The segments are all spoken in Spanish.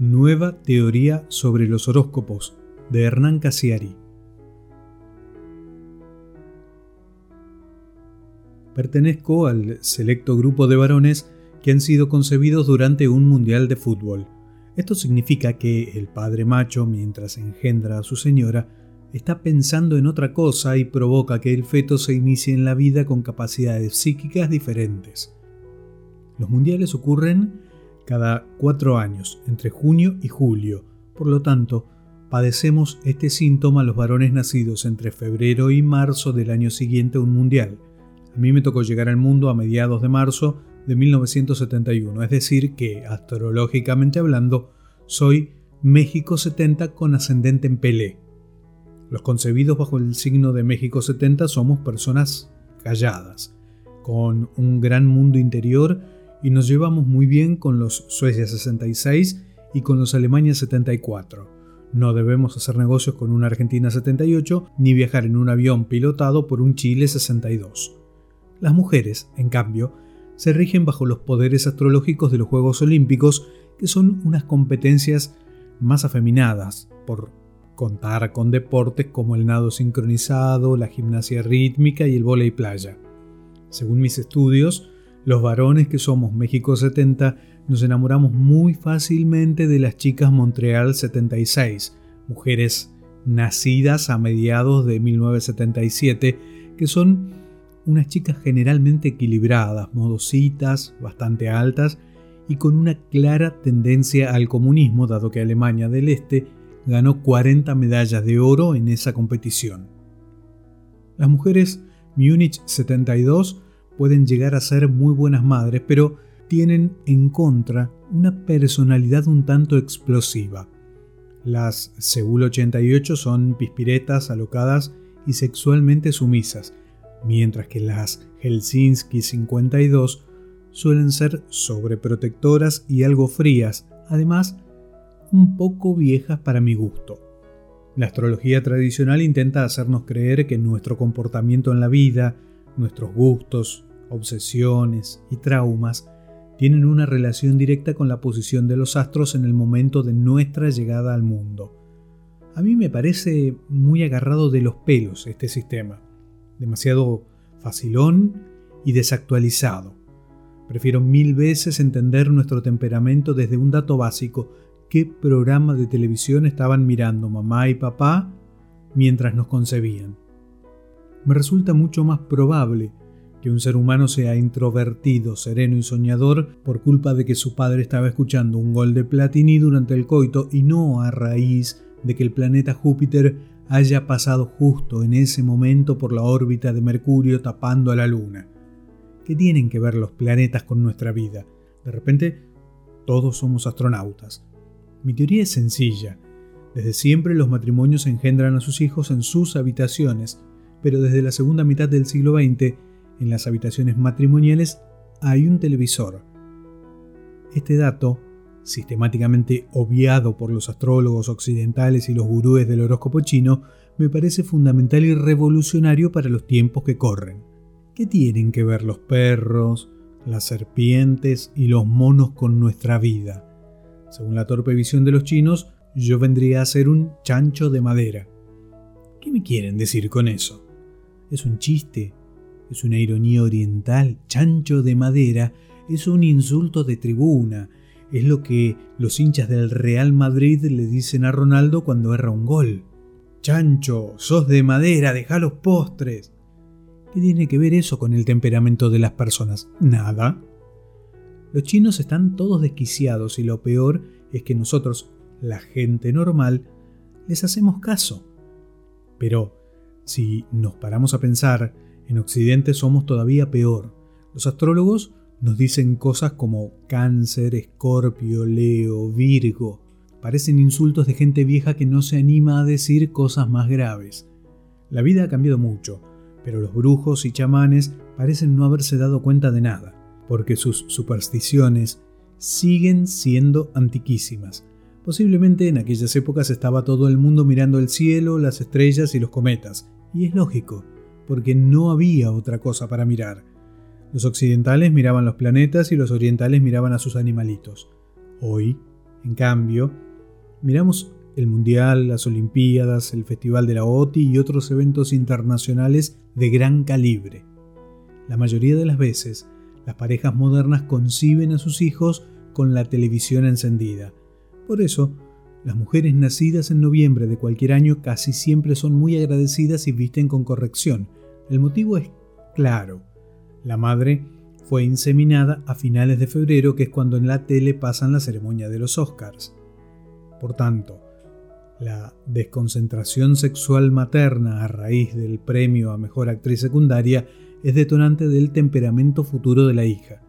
Nueva teoría sobre los horóscopos de Hernán Casiari. Pertenezco al selecto grupo de varones que han sido concebidos durante un mundial de fútbol. Esto significa que el padre macho, mientras engendra a su señora, está pensando en otra cosa y provoca que el feto se inicie en la vida con capacidades psíquicas diferentes. Los mundiales ocurren cada cuatro años, entre junio y julio. Por lo tanto, padecemos este síntoma los varones nacidos entre febrero y marzo del año siguiente a un mundial. A mí me tocó llegar al mundo a mediados de marzo de 1971, es decir, que, astrológicamente hablando, soy México 70 con ascendente en Pelé. Los concebidos bajo el signo de México 70 somos personas calladas, con un gran mundo interior y nos llevamos muy bien con los Suecia 66 y con los Alemania 74. No debemos hacer negocios con una Argentina 78 ni viajar en un avión pilotado por un Chile 62. Las mujeres, en cambio, se rigen bajo los poderes astrológicos de los Juegos Olímpicos, que son unas competencias más afeminadas, por contar con deportes como el nado sincronizado, la gimnasia rítmica y el vóley playa. Según mis estudios, los varones que somos México 70 nos enamoramos muy fácilmente de las chicas Montreal 76, mujeres nacidas a mediados de 1977, que son unas chicas generalmente equilibradas, modositas, bastante altas y con una clara tendencia al comunismo, dado que Alemania del Este ganó 40 medallas de oro en esa competición. Las mujeres Múnich 72 pueden llegar a ser muy buenas madres, pero tienen en contra una personalidad un tanto explosiva. Las Seúl 88 son pispiretas, alocadas y sexualmente sumisas, mientras que las Helsinki 52 suelen ser sobreprotectoras y algo frías, además un poco viejas para mi gusto. La astrología tradicional intenta hacernos creer que nuestro comportamiento en la vida, Nuestros gustos, obsesiones y traumas tienen una relación directa con la posición de los astros en el momento de nuestra llegada al mundo. A mí me parece muy agarrado de los pelos este sistema, demasiado facilón y desactualizado. Prefiero mil veces entender nuestro temperamento desde un dato básico, qué programa de televisión estaban mirando mamá y papá mientras nos concebían me resulta mucho más probable que un ser humano sea introvertido, sereno y soñador por culpa de que su padre estaba escuchando un gol de Platini durante el coito y no a raíz de que el planeta Júpiter haya pasado justo en ese momento por la órbita de Mercurio tapando a la Luna. ¿Qué tienen que ver los planetas con nuestra vida? De repente, todos somos astronautas. Mi teoría es sencilla. Desde siempre los matrimonios engendran a sus hijos en sus habitaciones, pero desde la segunda mitad del siglo XX, en las habitaciones matrimoniales hay un televisor. Este dato, sistemáticamente obviado por los astrólogos occidentales y los gurúes del horóscopo chino, me parece fundamental y revolucionario para los tiempos que corren. ¿Qué tienen que ver los perros, las serpientes y los monos con nuestra vida? Según la torpe visión de los chinos, yo vendría a ser un chancho de madera. ¿Qué me quieren decir con eso? es un chiste, es una ironía oriental, chancho de madera, es un insulto de tribuna, es lo que los hinchas del Real Madrid le dicen a Ronaldo cuando erra un gol. Chancho, sos de madera, deja los postres. ¿Qué tiene que ver eso con el temperamento de las personas? Nada. Los chinos están todos desquiciados y lo peor es que nosotros, la gente normal, les hacemos caso. Pero si nos paramos a pensar, en Occidente somos todavía peor. Los astrólogos nos dicen cosas como cáncer, escorpio, leo, virgo. Parecen insultos de gente vieja que no se anima a decir cosas más graves. La vida ha cambiado mucho, pero los brujos y chamanes parecen no haberse dado cuenta de nada, porque sus supersticiones siguen siendo antiquísimas. Posiblemente en aquellas épocas estaba todo el mundo mirando el cielo, las estrellas y los cometas, y es lógico, porque no había otra cosa para mirar. Los occidentales miraban los planetas y los orientales miraban a sus animalitos. Hoy, En cambio, miramos el Mundial, las Olimpiadas, el Festival de la OTI y otros eventos internacionales de gran calibre. La mayoría de las veces, las parejas modernas conciben a sus hijos con la televisión encendida. Por eso, las mujeres nacidas en noviembre de cualquier año casi siempre son muy agradecidas y visten con corrección. El motivo es claro. La madre fue inseminada a finales de febrero, que es cuando en la tele pasan la ceremonia de los Oscars. Por tanto, la desconcentración sexual materna a raíz del premio a mejor actriz secundaria es detonante del temperamento futuro de la hija.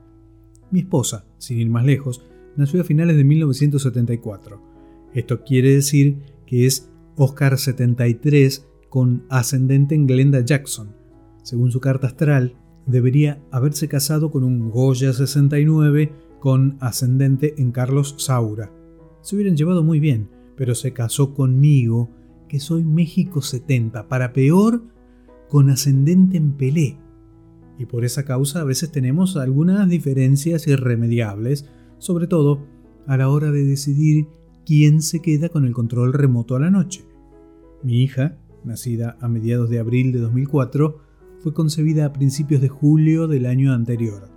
Mi esposa, sin ir más lejos, nació a finales de 1974. Esto quiere decir que es Oscar 73 con ascendente en Glenda Jackson. Según su carta astral, debería haberse casado con un Goya 69 con ascendente en Carlos Saura. Se hubieran llevado muy bien, pero se casó conmigo, que soy México 70, para peor, con ascendente en Pelé. Y por esa causa a veces tenemos algunas diferencias irremediables, sobre todo a la hora de decidir quién se queda con el control remoto a la noche. Mi hija, nacida a mediados de abril de 2004, fue concebida a principios de julio del año anterior.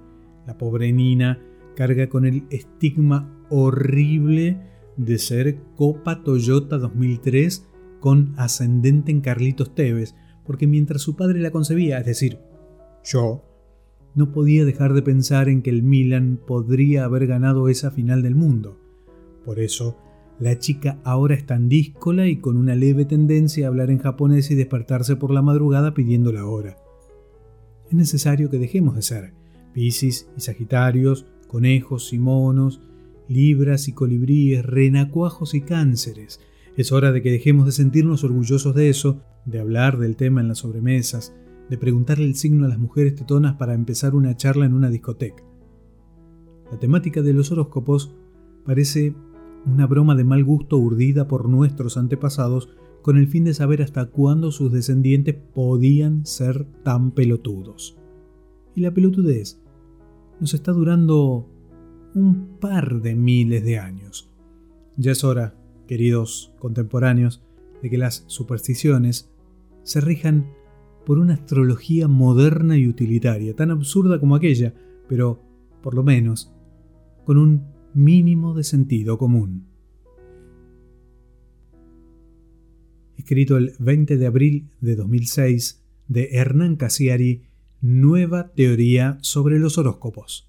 La pobre Nina carga con el estigma horrible de ser Copa Toyota 2003 con ascendente en Carlitos Tevez, porque mientras su padre la concebía, es decir, yo, no podía dejar de pensar en que el Milan podría haber ganado esa final del mundo. Por eso, la chica ahora está en díscola y con una leve tendencia a hablar en japonés y despertarse por la madrugada pidiendo la hora. Es necesario que dejemos de ser Piscis y Sagitarios, conejos y monos, libras y colibríes, renacuajos y cánceres. Es hora de que dejemos de sentirnos orgullosos de eso, de hablar del tema en las sobremesas, de preguntarle el signo a las mujeres tetonas para empezar una charla en una discoteca. La temática de los horóscopos parece una broma de mal gusto urdida por nuestros antepasados con el fin de saber hasta cuándo sus descendientes podían ser tan pelotudos. Y la pelotudez nos está durando un par de miles de años. Ya es hora, queridos contemporáneos, de que las supersticiones se rijan por una astrología moderna y utilitaria, tan absurda como aquella, pero, por lo menos, con un mínimo de sentido común. Escrito el 20 de abril de 2006 de Hernán Casiari, Nueva teoría sobre los horóscopos.